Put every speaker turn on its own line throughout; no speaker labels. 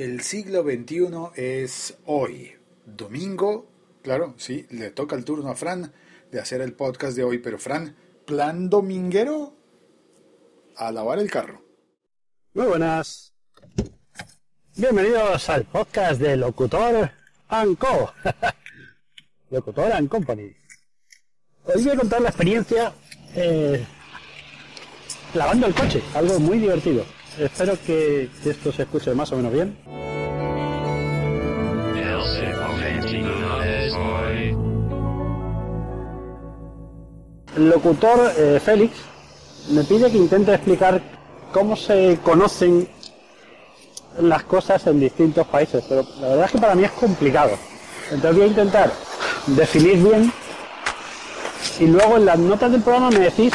El siglo XXI es hoy, domingo. Claro, sí, le toca el turno a Fran de hacer el podcast de hoy, pero Fran, ¿plan dominguero? A lavar el carro.
Muy buenas. Bienvenidos al podcast de Locutor Co. Locutor and Company. Hoy voy a contar la experiencia eh, lavando el coche, algo muy divertido. Espero que esto se escuche más o menos bien. El locutor eh, Félix me pide que intente explicar cómo se conocen las cosas en distintos países, pero la verdad es que para mí es complicado. Entonces voy a intentar definir bien y luego en las notas del programa me decís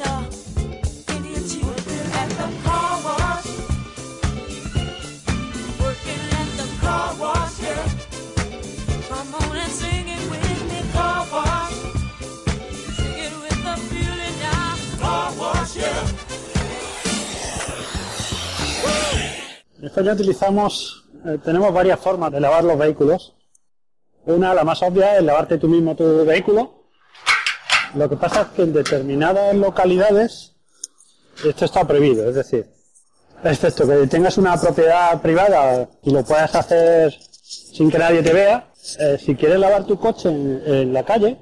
En España utilizamos, eh, tenemos varias formas de lavar los vehículos. Una, la más obvia, es lavarte tú mismo tu vehículo. Lo que pasa es que en determinadas localidades esto está prohibido, es decir, excepto que tengas una propiedad privada y lo puedas hacer sin que nadie te vea, eh, si quieres lavar tu coche en, en la calle,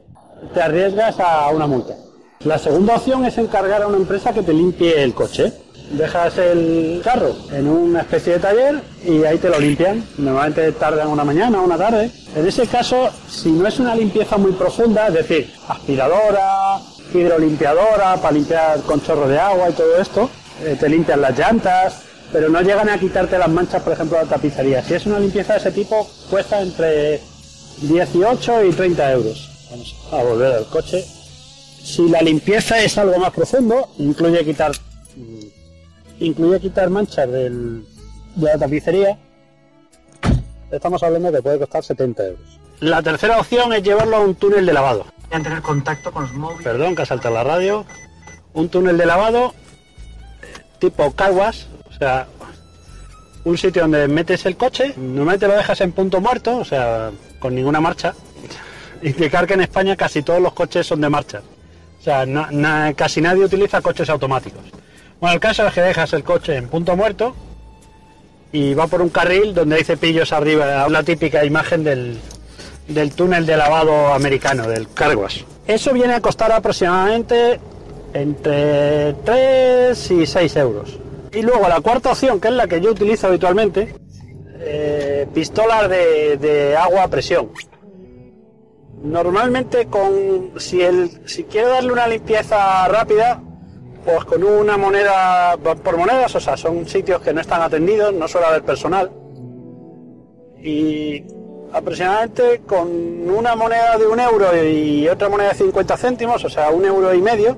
te arriesgas a una multa. La segunda opción es encargar a una empresa que te limpie el coche. Dejas el carro en una especie de taller y ahí te lo limpian. Normalmente tardan una mañana una tarde. En ese caso, si no es una limpieza muy profunda, es decir, aspiradora, hidrolimpiadora para limpiar con chorro de agua y todo esto, eh, te limpian las llantas, pero no llegan a quitarte las manchas, por ejemplo, de la tapicería. Si es una limpieza de ese tipo, cuesta entre 18 y 30 euros. Vamos a volver al coche. Si la limpieza es algo más profundo, incluye quitar mm, incluye quitar manchas del, de la tapicería, estamos hablando que puede costar 70 euros. La tercera opción es llevarlo a un túnel de lavado.
a tener contacto con los móviles.
Perdón, que ha saltado la radio. Un túnel de lavado eh, tipo car wash, o sea, un sitio donde metes el coche, normalmente lo dejas en punto muerto, o sea, con ninguna marcha. Indicar que en España casi todos los coches son de marcha. O sea, na- na- casi nadie utiliza coches automáticos. Bueno, el caso es que dejas el coche en punto muerto y va por un carril donde hay cepillos arriba, una típica imagen del, del túnel de lavado americano, del car wash. Eso viene a costar aproximadamente entre 3 y 6 euros. Y luego la cuarta opción, que es la que yo utilizo habitualmente, eh, pistolas de, de agua a presión. Normalmente con si el si quiero darle una limpieza rápida, pues con una moneda por monedas, o sea, son sitios que no están atendidos, no suele haber personal. Y aproximadamente con una moneda de un euro y otra moneda de 50 céntimos, o sea, un euro y medio,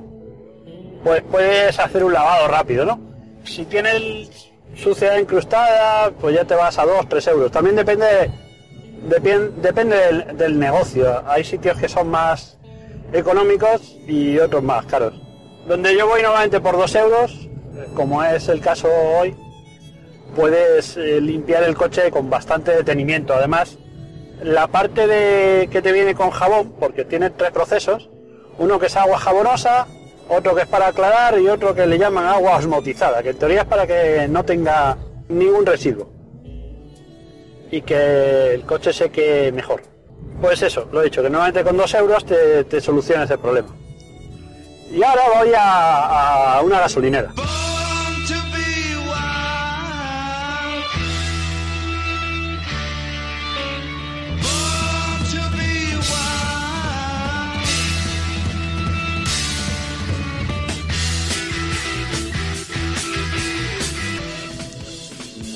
pues puedes hacer un lavado rápido, ¿no? Si tienes suciedad incrustada, pues ya te vas a 2, 3 euros. También depende, depende del negocio. Hay sitios que son más económicos y otros más caros. Donde yo voy normalmente por 2 euros, como es el caso hoy, puedes eh, limpiar el coche con bastante detenimiento. Además, la parte de que te viene con jabón, porque tiene tres procesos, uno que es agua jabonosa, otro que es para aclarar y otro que le llaman agua osmotizada, que en teoría es para que no tenga ningún residuo y que el coche seque mejor. Pues eso, lo he dicho, que normalmente con dos euros te, te soluciona ese problema. Y ahora voy a, una gasolinera.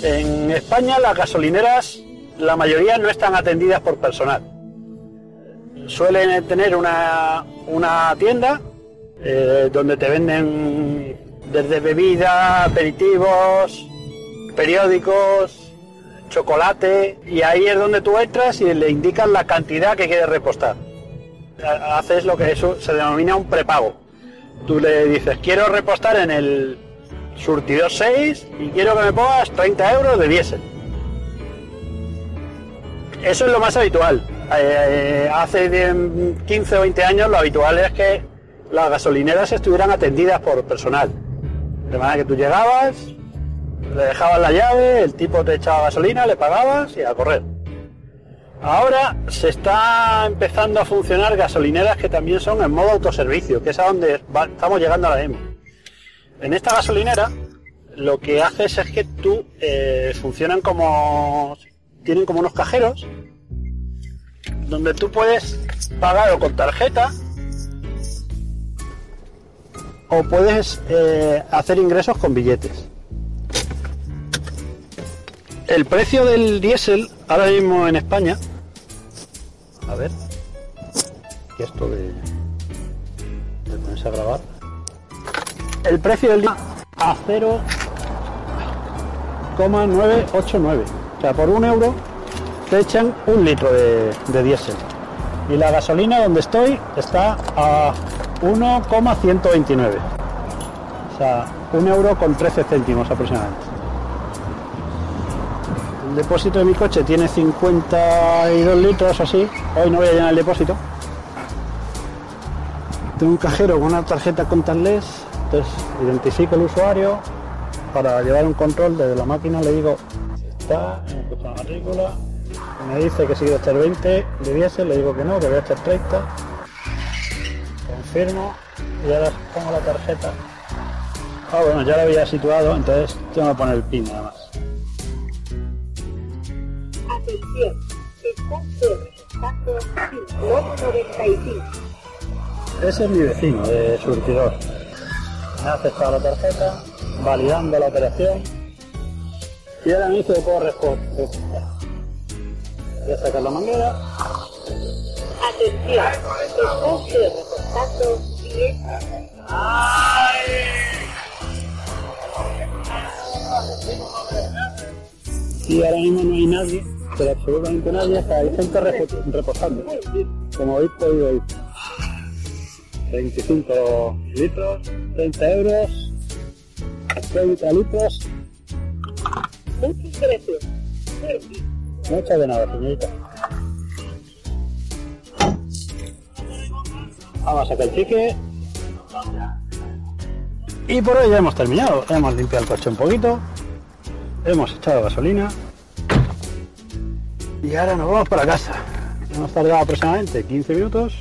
En España las gasolineras, la mayoría no están atendidas por personal. suelen tener una, una tienda eh, donde te venden desde bebidas, aperitivos, periódicos, chocolate y ahí es donde tú entras y le indicas la cantidad que quieres repostar. Ha- Haces lo que eso se denomina un prepago. Tú le dices, quiero repostar en el surtidor 6 y quiero que me pongas 30 euros de diésel. Eso es lo más habitual. Eh, hace de- 15 o 20 años lo habitual es que las gasolineras estuvieran atendidas por personal. De manera que tú llegabas, le dejabas la llave, el tipo te echaba gasolina, le pagabas y a correr. Ahora se está empezando a funcionar gasolineras que también son en modo autoservicio, que es a donde estamos llegando ahora mismo. En esta gasolinera lo que haces es que tú eh, funcionan como tienen como unos cajeros donde tú puedes pagar o con tarjeta o puedes eh, hacer ingresos con billetes. El precio del diésel ahora mismo en España, a ver, ¿qué es esto de, de ponerse a grabar? El precio del diésel a 0,989. O sea, por un euro te echan un litro de, de diésel. Y la gasolina donde estoy está a 1,129. O sea, un euro con 13 céntimos aproximadamente. El depósito de mi coche tiene 52 litros o así. Hoy no voy a llenar el depósito. Tengo un cajero con una tarjeta contactless. Entonces identifico el usuario para llevar un control desde la máquina. Le digo, está en la matrícula. Me dice que si quiero echar 20 de le digo que no, que voy a echar 30. Confirmo y ahora pongo la tarjeta. Ah, bueno, ya la había situado, entonces tengo que poner el PIN nada más.
Atención, está registrando kilómetro 95.
Ese es mi vecino de surtidor. Me ha aceptado la tarjeta, validando la operación. Y ahora me dice que puedo responder. Voy a sacar la manguera.
Atención, reportando 10
Y ahora mismo no hay nadie, pero absolutamente nadie, hasta hay gente repo- reposando. Como habéis podido oír. 25 litros, 30 euros, 30 litros.
Muchas gracias.
Muchas de nada, señorita. Vamos a sacar el ticket. Y por hoy ya hemos terminado. Hemos limpiado el coche un poquito. Hemos echado gasolina. Y ahora nos vamos para casa. Hemos tardado aproximadamente 15 minutos.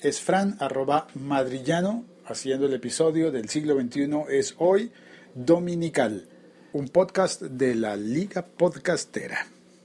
Es Fran arroba madrillano haciendo el episodio del siglo XXI es hoy dominical, un podcast de la Liga Podcastera.